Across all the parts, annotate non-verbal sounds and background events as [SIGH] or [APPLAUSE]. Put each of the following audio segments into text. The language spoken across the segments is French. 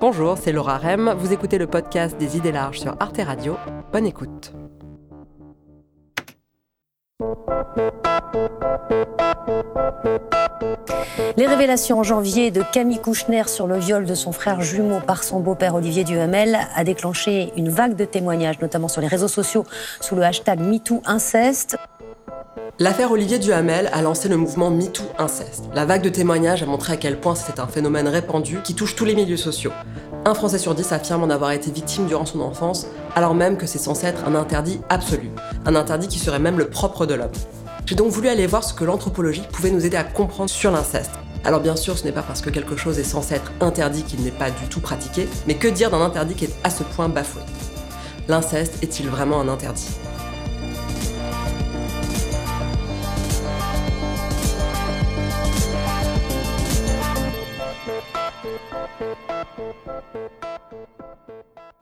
Bonjour, c'est Laura Rem. Vous écoutez le podcast des idées larges sur Arte Radio. Bonne écoute. Les révélations en janvier de Camille Kouchner sur le viol de son frère jumeau par son beau-père Olivier Duhamel a déclenché une vague de témoignages, notamment sur les réseaux sociaux, sous le hashtag MeTooInceste. L'affaire Olivier Duhamel a lancé le mouvement MeToo Inceste. La vague de témoignages a montré à quel point c'est un phénomène répandu qui touche tous les milieux sociaux. Un Français sur dix affirme en avoir été victime durant son enfance, alors même que c'est censé être un interdit absolu. Un interdit qui serait même le propre de l'homme. J'ai donc voulu aller voir ce que l'anthropologie pouvait nous aider à comprendre sur l'inceste. Alors bien sûr, ce n'est pas parce que quelque chose est censé être interdit qu'il n'est pas du tout pratiqué, mais que dire d'un interdit qui est à ce point bafoué? L'inceste est-il vraiment un interdit?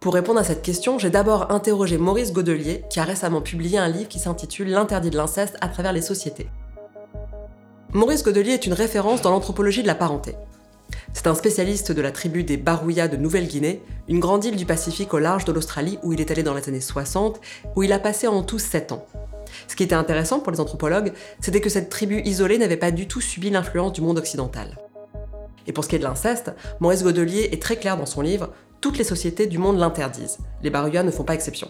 Pour répondre à cette question, j'ai d'abord interrogé Maurice Godelier, qui a récemment publié un livre qui s'intitule L'interdit de l'inceste à travers les sociétés. Maurice Godelier est une référence dans l'anthropologie de la parenté. C'est un spécialiste de la tribu des Barouya de Nouvelle-Guinée, une grande île du Pacifique au large de l'Australie où il est allé dans les années 60, où il a passé en tout 7 ans. Ce qui était intéressant pour les anthropologues, c'était que cette tribu isolée n'avait pas du tout subi l'influence du monde occidental. Et pour ce qui est de l'inceste, Maurice Godelier est très clair dans son livre toutes les sociétés du monde l'interdisent. Les Barouya ne font pas exception.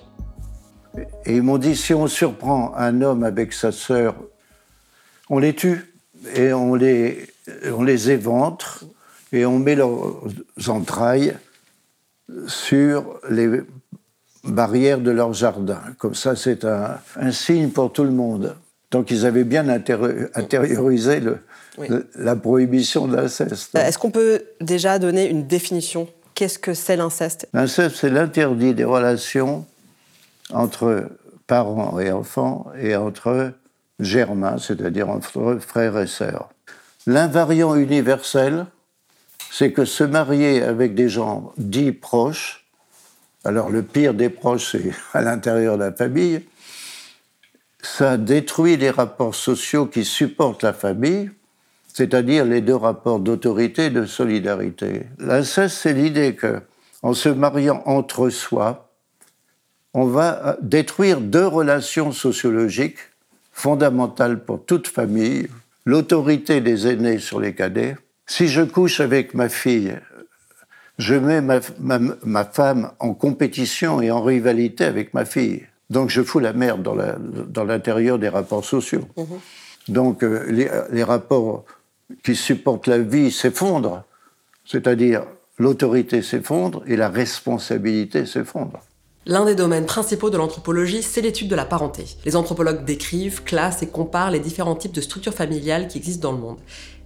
Et ils m'ont dit si on surprend un homme avec sa sœur, on les tue et on les, on les éventre et on met leurs entrailles sur les barrières de leur jardin. Comme ça, c'est un, signe pour tout le monde. Donc ils avaient bien intériorisé le, la prohibition de l'inceste. Est-ce qu'on peut déjà donner une définition? Qu'est-ce que c'est l'inceste? L'inceste, c'est l'interdit des relations entre parents et enfants et entre germains, c'est-à-dire entre frères et sœurs. L'invariant universel, c'est que se marier avec des gens dits proches, alors le pire des proches, c'est [LAUGHS] à l'intérieur de la famille, ça détruit les rapports sociaux qui supportent la famille, c'est-à-dire les deux rapports d'autorité et de solidarité. L'inceste, c'est l'idée que, en se mariant entre soi, on va détruire deux relations sociologiquiques fondamentales pour toute famille l'autorité des aînés sur les cadets. Si je couche avec ma fille, je mets ma, femme en compétition et en rivalité avec ma fille. Donc je fous la merde dans l'intérieur des rapports sociaux. Mmh Donc euh, les, les rapports qui supportent la vie s'effondre, c'est-à-dire l'autorité s'effondre et la responsabilité s'effondre. L'un des domaines principaux de l'anthropologie, c'est l'étude de la parenté. Les anthropologues décrivent, classent et comparent les différents types de structures familiales qui existent dans le monde.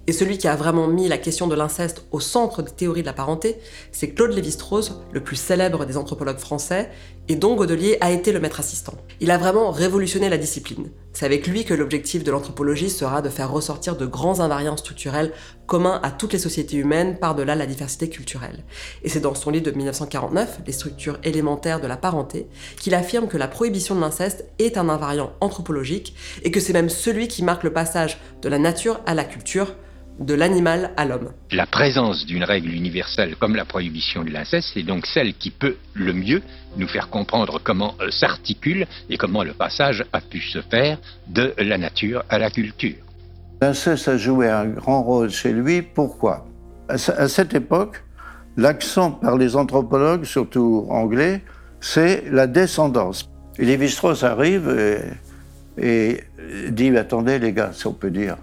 Et celui qui a vraiment mis la question de l'inceste au centre des théories de la parenté, c'est Claude Lévi-Strauss, le plus célèbre des anthropologues français, et dont Godelier a été le maître assistant. Il a vraiment révolutionné la discipline. C'est avec lui que l'objectif de l'anthropologie sera de faire ressortir de grands invariants structurels communs à toutes les sociétés humaines par-delà la diversité culturelle. Et c'est dans son livre de 1949, Les structures élémentaires de la parenté, qu'il affirme que la prohibition de l'inceste est un invariant anthropologique et que c'est même celui qui marque le passage de la nature à la culture, de l'animal à l'homme. La présence d'une règle universelle comme la prohibition de l'inceste est donc celle qui peut le mieux nous faire comprendre comment euh, s'articule et comment le passage a pu se faire de la nature à la culture. L'inceste a joué un grand rôle chez lui. Pourquoi? À cette époque, l'accent par les anthropologues, surtout anglais, c'est la descendance. Et Lévi-Strauss arrive et, et dit Attendez, les gars, si on peut dire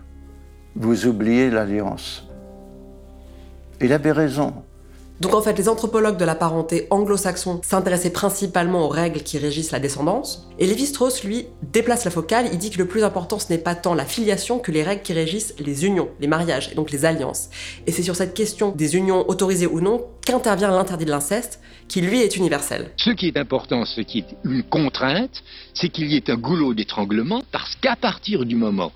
vous oubliez l'alliance. Il avait raison. Donc en fait, les anthropologues de la parenté anglo-saxons s'intéressaient principalement aux règles qui régissent la descendance, et Lévi-Strauss, lui, déplace la focale, il dit que le plus important ce n'est pas tant la filiation que les règles qui régissent les unions, les mariages, et donc les alliances. Et c'est sur cette question des unions autorisées ou non qu'intervient l'interdit de l'inceste, qui lui est universel. Ce qui est important, ce qui est une contrainte, c'est qu'il y ait un goulot d'étranglement, parce qu'à partir du moment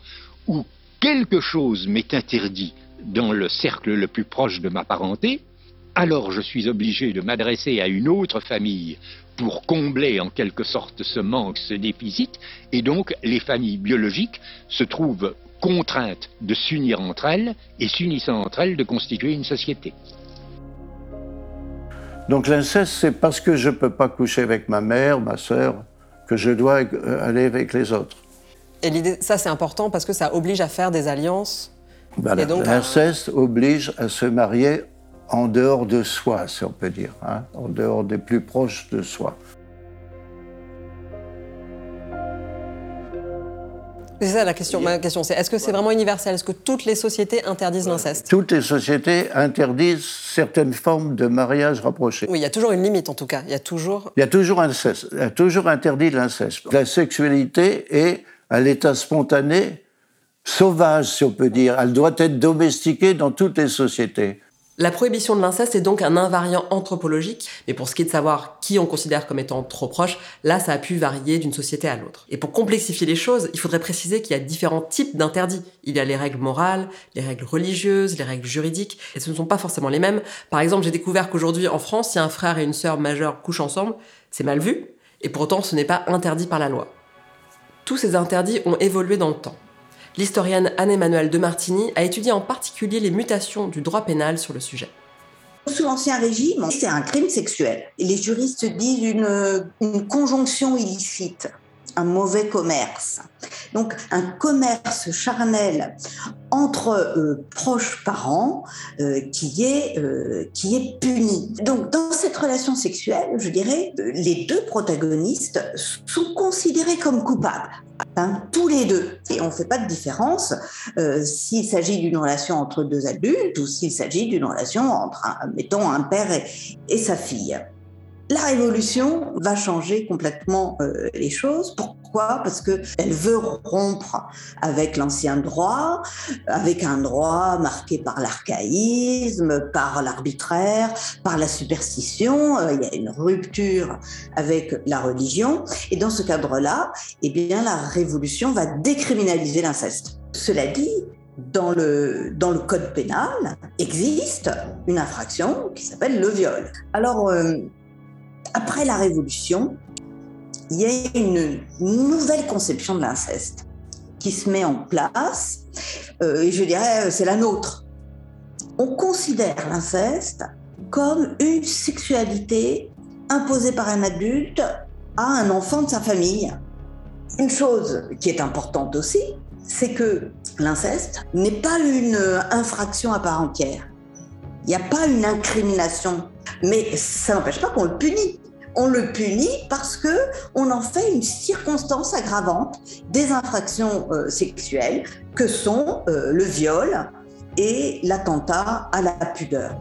où quelque chose m'est interdit dans le cercle le plus proche de ma parenté, alors je suis obligé de m'adresser à une autre famille pour combler en quelque sorte ce manque, ce déficit, et donc les familles biologiques se trouvent contraintes de s'unir entre elles et s'unissant entre elles de constituer une société. Donc l'inceste, c'est parce que je ne peux pas coucher avec ma mère, ma sœur, que je dois euh, aller avec les autres. Et l'idée, ça c'est important parce que ça oblige à faire des alliances. L'inceste oblige à se marier en dehors de soi, si on peut dire, hein, en dehors des plus proches de soi. C'est ça la question. Ma question, c'est est-ce que c'est vraiment universel? Est-ce que toutes les sociétés interdisent l'inceste? Toutes les sociétés interdisent certaines formes de mariage rapproché. Oui, il y a toujours une limite en tout cas. Il y a toujours. Il y a toujours inceste. Il y a toujours interdit l'inceste. La sexualité est à l'état spontané, sauvage, si on peut dire. Elle doit être domestiquée dans toutes les sociétés. La prohibition de l'inceste est donc un invariant anthropologique, mais pour ce qui est de savoir qui on considère comme étant trop proche, là ça a pu varier d'une société à l'autre. Et pour complexifier les choses, il faudrait préciser qu'il y a différents types d'interdits. Il y a les règles morales, les règles religieuses, les règles juridiques, et ce ne sont pas forcément les mêmes. Par exemple, j'ai découvert qu'aujourd'hui en France, si un frère et une sœur majeure couchent ensemble, c'est mal vu, et pourtant ce n'est pas interdit par la loi. Tous ces interdits ont évolué dans le temps. L'historienne Anne-Emmanuelle de Martini a étudié en particulier les mutations du droit pénal sur le sujet. Sous l'Ancien Régime, c'est un crime sexuel. Les juristes disent une, une conjonction illicite un mauvais commerce. Donc un commerce charnel entre euh, proches parents euh, qui, est, euh, qui est puni. Donc dans cette relation sexuelle, je dirais, les deux protagonistes sont considérés comme coupables. Hein, tous les deux. Et on ne fait pas de différence s'il s'agit d'une relation entre deux adultes ou s'il s'agit d'une relation entre, mettons, un père et sa fille. La révolution va changer complètement euh, les choses. Pourquoi? Parce qu'elle veut rompre avec l'ancien droit, avec un droit marqué par l'archaïsme, par l'arbitraire, par la superstition. Euh, il y a une rupture avec la religion. Et dans ce cadre-là, eh bien, la révolution va décriminaliser l'inceste. Cela dit, dans le, dans le code pénal existe une infraction qui s'appelle le viol. Alors, euh, après la Révolution, il y a une nouvelle conception de l'inceste qui se met en place, euh, et je dirais c'est la nôtre. On considère l'inceste comme une sexualité imposée par un adulte à un enfant de sa famille. Une chose qui est importante aussi, c'est que l'inceste n'est pas une infraction à part entière. Il n'y a pas une incrimination, mais ça n'empêche pas qu'on le punit on le punit parce que on en fait une circonstance aggravante des infractions euh, sexuelles que sont euh, le viol et l'attentat à la pudeur.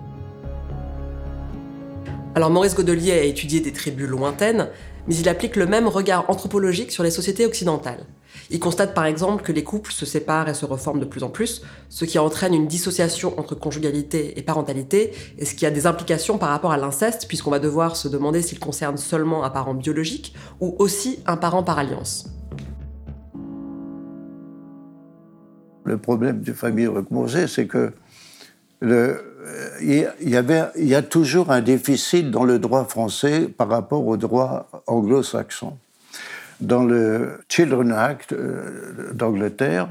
Alors Maurice Godelier a étudié des tribus lointaines, mais il applique le même regard anthropologique sur les sociétés occidentales. Il constate par exemple que les couples se séparent et se reforment de plus en plus, ce qui entraîne une dissociation entre conjugalité et parentalité, et ce qui a des implications par rapport à l'inceste, puisqu'on va devoir se demander s'il concerne seulement un parent biologique ou aussi un parent par alliance. Le problème du famille recomposée, c'est que il y, a toujours un déficit dans le droit français par rapport au droit anglo-saxon dans le Children Act euh, d'Angleterre,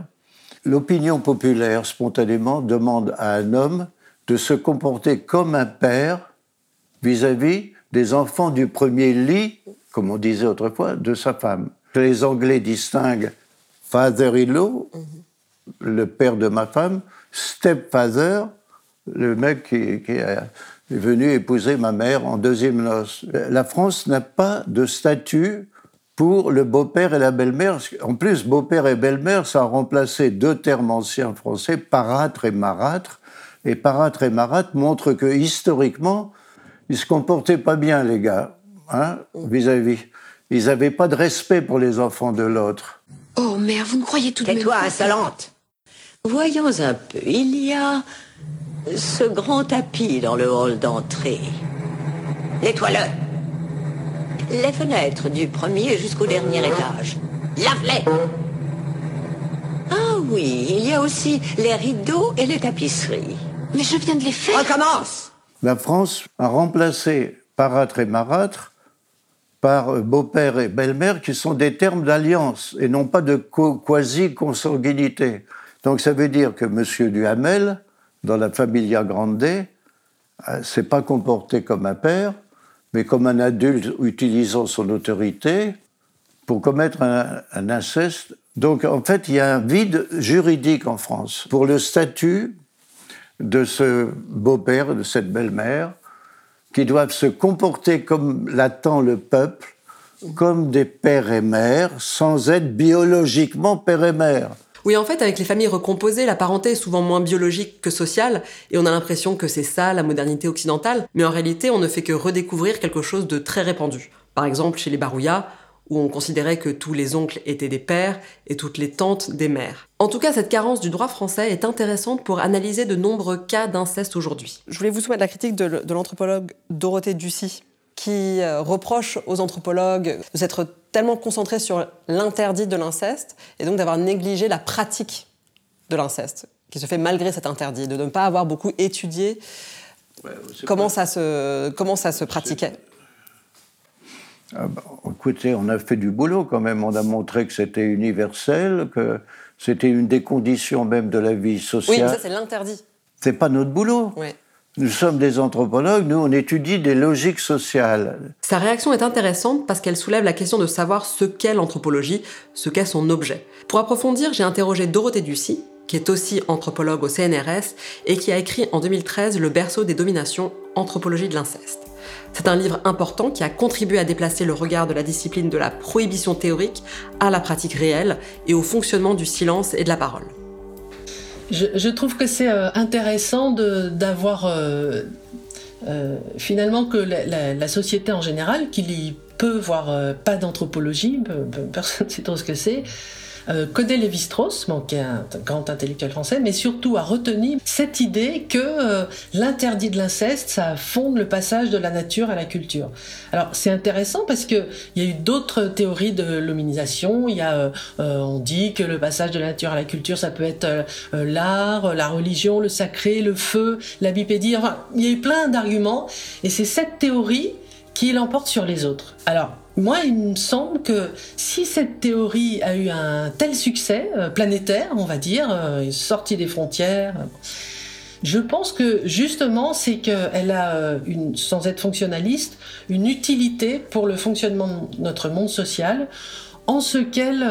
l'opinion populaire spontanément demande à un homme de se comporter comme un père vis-à-vis des enfants du premier lit, comme on disait autrefois, de sa femme. Les Anglais distinguent father-in-law, le père de ma femme, stepfather, le mec qui, qui est venu épouser ma mère en deuxième noce. La France n'a pas de statut pour le beau-père et la belle-mère. En plus, beau-père et belle-mère, ça a remplacé deux termes anciens français, parâtre et marâtre. Et parâtre et marâtre montrent que historiquement, ils se comportaient pas bien, les gars, hein, vis-à-vis. Ils n'avaient pas de respect pour les enfants de l'autre. Oh, mère, vous me croyez tout de même. Tais-toi, insolente Voyons un peu. Il y a ce grand tapis dans le hall d'entrée. Nettoie-le les fenêtres du premier jusqu'au dernier étage. Lave-les Ah oui, il y a aussi les rideaux et les tapisseries. Mais je viens de les faire. Recommence La France a remplacé parâtre et marâtre par beau-père et belle-mère qui sont des termes d'alliance et non pas de quasi-consanguinité. Donc ça veut dire que M. Duhamel, dans la Familia Grande, euh, s'est pas comporté comme un père, mais comme un adulte utilisant son autorité pour commettre un, inceste. Donc en fait, il y a un vide juridique en France pour le statut de ce beau-père, de cette belle-mère, qui doivent se comporter comme l'attend le peuple, comme des pères et mères, sans être biologiquement père et mère. Oui, en fait, avec les familles recomposées, la parenté est souvent moins biologique que sociale, et on a l'impression que c'est ça la modernité occidentale, mais en réalité, on ne fait que redécouvrir quelque chose de très répandu. Par exemple, chez les Barouillas, où on considérait que tous les oncles étaient des pères et toutes les tantes des mères. En tout cas, cette carence du droit français est intéressante pour analyser de nombreux cas d'inceste aujourd'hui. Je voulais vous soumettre la critique de, l'anthropologue Dorothée Ducy, qui euh, reproche aux anthropologues de s'être tellement concentrés sur l'interdit de l'inceste et donc d'avoir négligé la pratique de l'inceste, qui se fait malgré cet interdit, de ne pas avoir beaucoup étudié comment, ça se, comment ça se pratiquait. Ah bah, écoutez, on a fait du boulot quand même. On a montré que c'était universel, que c'était une des conditions même de la vie sociale. Oui, mais ça, c'est l'interdit. C'est pas notre boulot. Nous sommes des anthropologues, nous, on étudie des logiques sociales. Sa réaction est intéressante parce qu'elle soulève la question de savoir ce qu'est l'anthropologie, ce qu'est son objet. Pour approfondir, j'ai interrogé Dorothée Ducy, qui est aussi anthropologue au CNRS et qui a écrit en 2013 Le berceau des dominations, anthropologie de l'inceste. C'est un livre important qui a contribué à déplacer le regard de la discipline de la prohibition théorique à la pratique réelle et au fonctionnement du silence et de la parole. Je, trouve que c'est euh, intéressant d'avoir euh, euh, finalement que la, société en général, qui y peut voir pas d'anthropologie, [LAUGHS] personne ne sait trop ce que c'est, euh, connaît Lévi-Strauss, qui est un grand intellectuel français, mais surtout a retenu cette idée que euh, l'interdit de l'inceste, ça fonde le passage de la nature à la culture. Alors c'est intéressant parce que il y a eu d'autres théories de l'hominisation. Il y a, euh, on dit que le passage de la nature à la culture, ça peut être l'art, la religion, le sacré, le feu, la bipédie. Enfin, il y a eu plein d'arguments, et c'est cette théorie qui l'emporte sur les autres. Alors, moi, il me semble que si cette théorie a eu un tel succès euh, planétaire, on va dire, euh, sortie des frontières, euh, je pense que justement, c'est qu'elle a, une, sans être fonctionnaliste, une utilité pour le fonctionnement de notre monde social, en ce qu'elle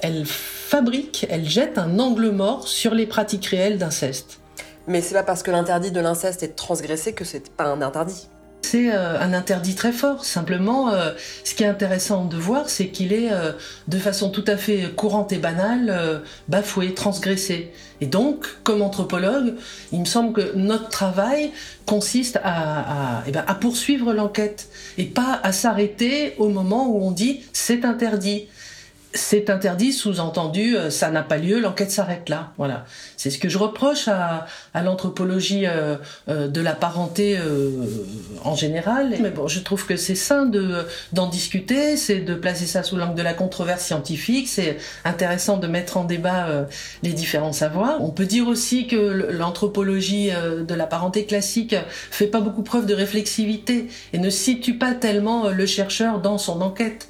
elle fabrique, elle jette un angle mort sur les pratiques réelles d'inceste. Mais c'est pas parce que l'interdit de l'inceste est transgressé que c'est pas un interdit. C'est euh, un interdit très fort. Simplement, euh, ce qui est intéressant de voir, c'est qu'il est, euh, de façon tout à fait courante et banale, bafoué, transgressé. Et donc, comme anthropologue, il me semble que notre travail consiste à, eh ben, à poursuivre l'enquête et pas à s'arrêter au moment où on dit c'est interdit c'est interdit, sous-entendu, euh, ça n'a pas lieu, l'enquête s'arrête là. Voilà. C'est ce que je reproche à, l'anthropologie euh, euh, de la parenté en général. Mais bon, je trouve que c'est sain de d'en discuter, c'est de placer ça sous l'angle de la controverse scientifique. C'est intéressant de mettre en débat les différents savoirs. On peut dire aussi que l'anthropologie de la parenté classique fait pas beaucoup preuve de réflexivité et ne situe pas tellement le chercheur dans son enquête.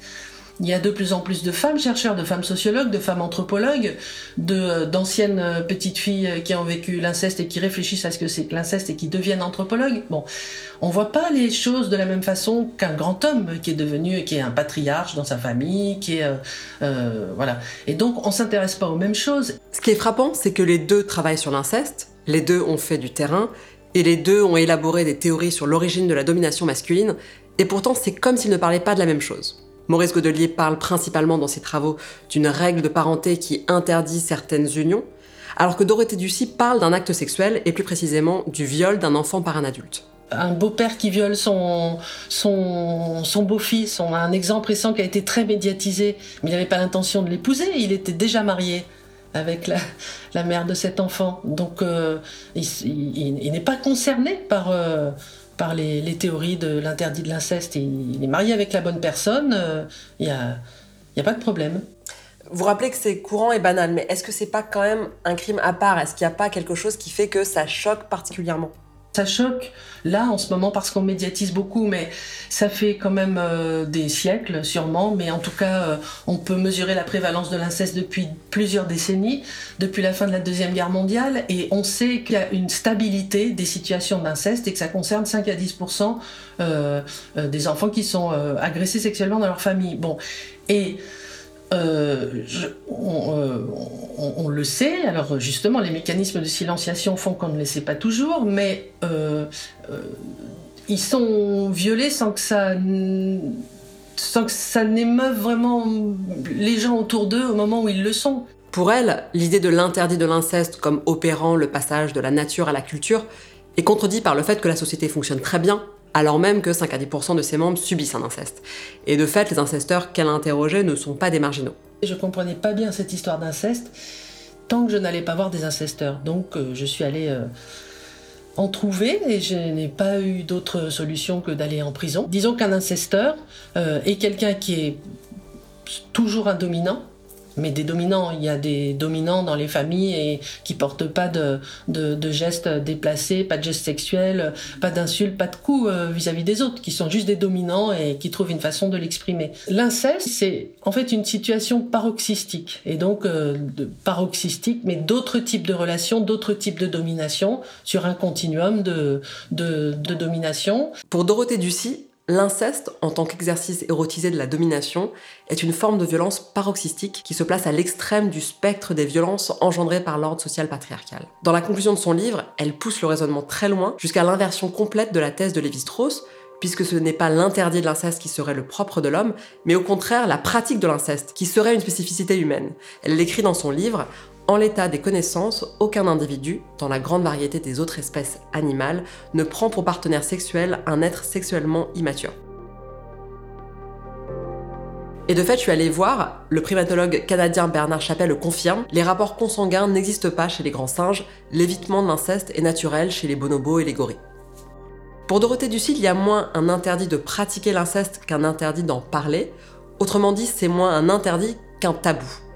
Il y a de plus en plus de femmes chercheurs, de femmes sociologues, de femmes anthropologues, de d'anciennes euh, petites filles euh, qui ont vécu l'inceste et qui réfléchissent à ce que c'est que l'inceste et qui deviennent anthropologues. Bon, on voit pas les choses de la même façon qu'un grand homme qui est devenu, qui est un patriarche dans sa famille, qui est euh, euh voilà. Et donc on s'intéresse pas aux mêmes choses. Ce qui est frappant, c'est que les deux travaillent sur l'inceste, les deux ont fait du terrain et les deux ont élaboré des théories sur l'origine de la domination masculine. Et pourtant, c'est comme s'ils ne parlaient pas de la même chose. Maurice Godelier parle principalement dans ses travaux d'une règle de parenté qui interdit certaines unions, alors que Dorothée Ducy parle d'un acte sexuel et plus précisément du viol d'un enfant par un adulte. Un beau-père qui viole son, son, son beau-fils, un exemple récent qui a été très médiatisé, mais il n'avait pas l'intention de l'épouser, il était déjà marié avec la, la, mère de cet enfant. Donc euh, il, n'est pas concerné par, euh, par les, théories de l'interdit de l'inceste il est marié avec la bonne personne, euh, il n'y a, y a pas de problème. Vous rappelez que c'est courant et banal, mais est-ce que c'est pas quand même un crime à part? Est-ce qu'il n'y a pas quelque chose qui fait que ça choque particulièrement? Ça choque là en ce moment parce qu'on médiatise beaucoup, mais ça fait quand même euh, des siècles sûrement. Mais en tout cas, euh, on peut mesurer la prévalence de l'inceste depuis plusieurs décennies, depuis la fin de la Deuxième Guerre mondiale, et on sait qu'il y a une stabilité des situations d'inceste et que ça concerne 5 à 10% euh, des enfants qui sont agressés sexuellement dans leur famille. Bon, et euh, euh, on, le sait, alors justement les mécanismes de silenciation font qu'on ne le sait pas toujours, mais euh, ils sont violés sans que ça sans que ça n'émeuve vraiment les gens autour d'eux au moment où ils le sont. Pour elle, l'idée de l'interdit de l'inceste comme opérant le passage de la nature à la culture est contredit par le fait que la société fonctionne très bien alors même que 5 à 10% de ses membres subissent un inceste. Et de fait, les incesteurs qu'elle a interrogés ne sont pas des marginaux. Je comprenais pas bien cette histoire d'inceste tant que je n'allais pas voir des incesteurs. Donc euh, je suis allée euh, en trouver et je n'ai pas eu d'autre solution que d'aller en prison. Disons qu'un incesteur euh, est quelqu'un qui est toujours un dominant, mais des dominants. Il y a des dominants dans les familles et qui portent pas de, de, gestes déplacés, pas de gestes sexuels, pas d'insultes, pas de coups euh, vis-à-vis des autres, qui sont juste des dominants et qui trouvent une façon de l'exprimer. L'inceste, c'est en fait une situation paroxystique, et donc euh, de, paroxystique, mais d'autres types de relations, d'autres types de domination sur un continuum de, de, de domination. Pour Dorothée Ducy, L'inceste, en tant qu'exercice érotisé de la domination, est une forme de violence paroxystique qui se place à l'extrême du spectre des violences engendrées par l'ordre social patriarcal. Dans la conclusion de son livre, elle pousse le raisonnement très loin jusqu'à l'inversion complète de la thèse de Lévi-Strauss, puisque ce n'est pas l'interdit de l'inceste qui serait le propre de l'homme, mais au contraire la pratique de l'inceste qui serait une spécificité humaine. Elle l'écrit dans son livre en l'état des connaissances, aucun individu, dans la grande variété des autres espèces animales, ne prend pour partenaire sexuel un être sexuellement immature. Et de fait, je suis allée voir, le primatologue canadien Bernard Chappell le confirme, les rapports consanguins n'existent pas chez les grands singes, l'évitement de l'inceste est naturel chez les bonobos et les gorilles. Pour Dorothée Ducil, il y a moins un interdit de pratiquer l'inceste qu'un interdit d'en parler, autrement dit, c'est moins un interdit qu'un tabou.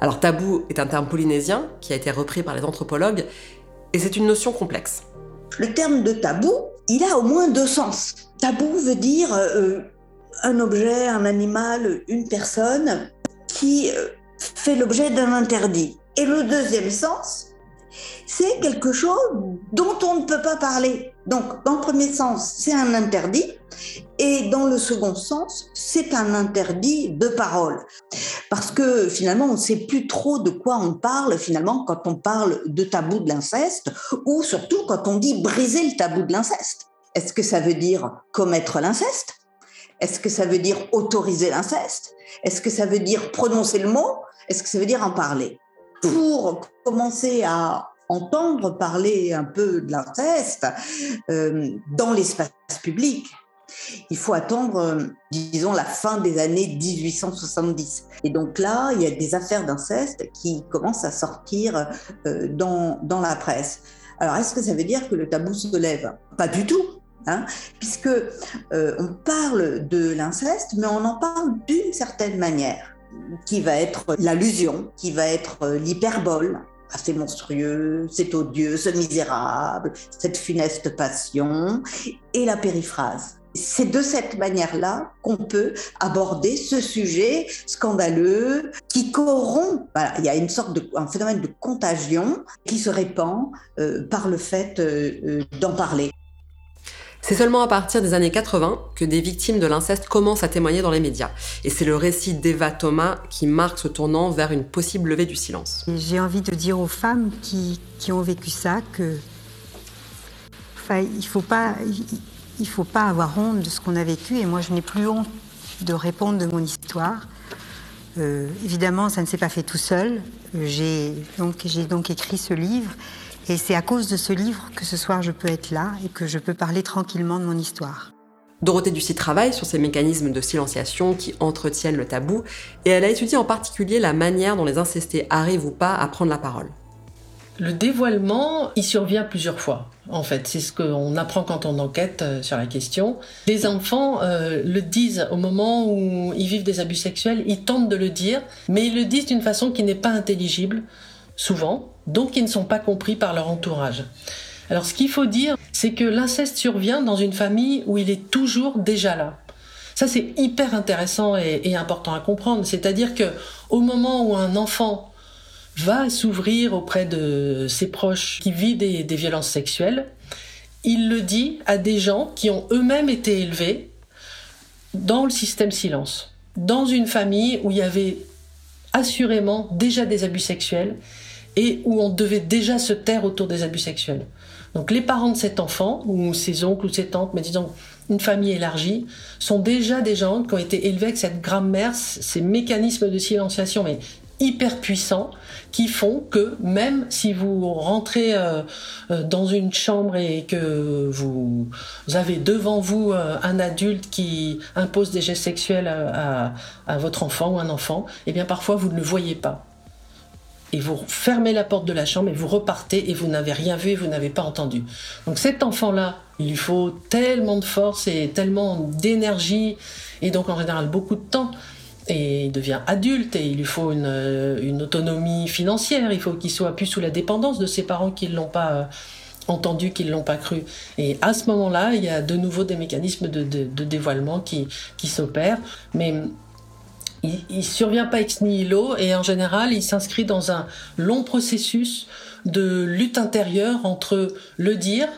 Alors tabou est un terme polynésien qui a été repris par les anthropologues et c'est une notion complexe. Le terme de tabou, il a au moins deux sens. Tabou veut dire euh, un objet, un animal, une personne qui euh, fait l'objet d'un interdit. Et le deuxième sens, c'est quelque chose dont on ne peut pas parler. Donc, dans le premier sens, c'est un interdit, et dans le second sens, c'est un interdit de parole. Parce que finalement, on ne sait plus trop de quoi on parle finalement quand on parle de tabou de l'inceste, ou surtout quand on dit briser le tabou de l'inceste. Est-ce que ça veut dire commettre l'inceste? Est-ce que ça veut dire autoriser l'inceste? Est-ce que ça veut dire prononcer le mot? Est-ce que ça veut dire en parler? Pour commencer à entendre parler un peu de l'inceste euh, dans l'espace public, il faut attendre, euh, disons, la fin des années 1870. Et donc là, il y a des affaires d'inceste qui commencent à sortir euh, dans, dans la presse. Alors, est-ce que ça veut dire que le tabou se lève? Pas du tout. Hein, puisque on parle de l'inceste, mais on en parle d'une certaine manière, qui va être l'allusion, qui va être l'hyperbole, ah, c'est monstrueux, c'est odieux, c'est misérable, cette funeste passion, et la périphrase. C'est de cette manière-là qu'on peut aborder ce sujet scandaleux qui corrompt. il y a une sorte de un phénomène de contagion qui se répand euh, par le fait euh, euh, d'en parler. C'est seulement à partir des années 80 que des victimes de l'inceste commencent à témoigner dans les médias. Et c'est le récit d'Eva Thomas qui marque ce tournant vers une possible levée du silence. J'ai envie de dire aux femmes qui, ont vécu ça que enfin, il faut pas il faut pas avoir honte de ce qu'on a vécu et moi je n'ai plus honte de répondre de mon histoire. Euh, évidemment, ça ne s'est pas fait tout seul. J'ai donc, j'ai donc écrit ce livre et c'est à cause de ce livre que ce soir je peux être là et que je peux parler tranquillement de mon histoire. Dorothée Ducy travaille sur ces mécanismes de silenciation qui entretiennent le tabou et elle a étudié en particulier la manière dont les incestés arrivent ou pas à prendre la parole. Le dévoilement, il survient plusieurs fois. En fait, c'est ce qu'on apprend quand on enquête euh, sur la question. Les enfants euh, le disent au moment où ils vivent des abus sexuels, ils tentent de le dire, mais ils le disent d'une façon qui n'est pas intelligible, souvent, donc ils ne sont pas compris par leur entourage. Alors ce qu'il faut dire, c'est que l'inceste survient dans une famille où il est toujours déjà là. Ça c'est hyper intéressant et, important à comprendre. C'est-à-dire que au moment où un enfant va s'ouvrir auprès de ses proches qui vivent des, des violences sexuelles, il le dit à des gens qui ont eux-mêmes été élevés dans le système silence, dans une famille où il y avait assurément déjà des abus sexuels et où on devait déjà se taire autour des abus sexuels. Donc les parents de cet enfant, ou ses oncles ou ses tantes, mais disons une famille élargie, sont déjà des gens qui ont été élevés avec cette grammaire, ces mécanismes de silenciation, mais hyper puissants qui font que même si vous rentrez euh, euh, dans une chambre et que vous avez devant vous euh, un adulte qui impose des gestes sexuels à, votre enfant ou un enfant, eh bien parfois vous ne le voyez pas. Et vous fermez la porte de la chambre et vous repartez et vous n'avez rien vu et vous n'avez pas entendu. Donc cet enfant-là, il lui faut tellement de force et tellement d'énergie et donc en général beaucoup de temps et il devient adulte et il lui faut une, une autonomie financière. Il faut qu'il soit plus sous la dépendance de ses parents qui ne l'ont pas euh, entendu, qui ne l'ont pas cru. Et à ce moment-là, il y a de nouveau des mécanismes de, dévoilement qui, qui s'opèrent. Mais il, ne survient pas ex nihilo et en général, il s'inscrit dans un long processus de lutte intérieure entre le dire,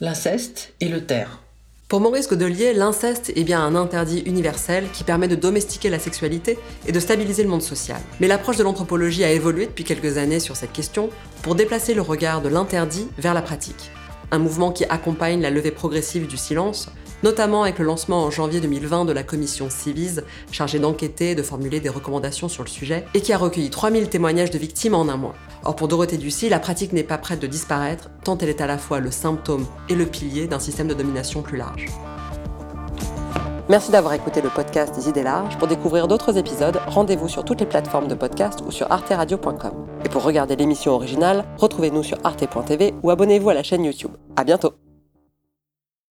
l'inceste et le taire. Pour Maurice Godelier, l'inceste est bien un interdit universel qui permet de domestiquer la sexualité et de stabiliser le monde social. Mais l'approche de l'anthropologie a évolué depuis quelques années sur cette question pour déplacer le regard de l'interdit vers la pratique. Un mouvement qui accompagne la levée progressive du silence, notamment avec le lancement en janvier 2020 de la commission Civise, chargée d'enquêter et de formuler des recommandations sur le sujet, et qui a recueilli 3000 témoignages de victimes en un mois. Or pour Dorothée Ducy, la pratique n'est pas prête de disparaître, tant elle est à la fois le symptôme et le pilier d'un système de domination plus large. Merci d'avoir écouté le podcast des idées larges. Pour découvrir d'autres épisodes, rendez-vous sur toutes les plateformes de podcast ou sur arteradio.com. Et pour regarder l'émission originale, retrouvez-nous sur arte.tv ou abonnez-vous à la chaîne YouTube. À bientôt!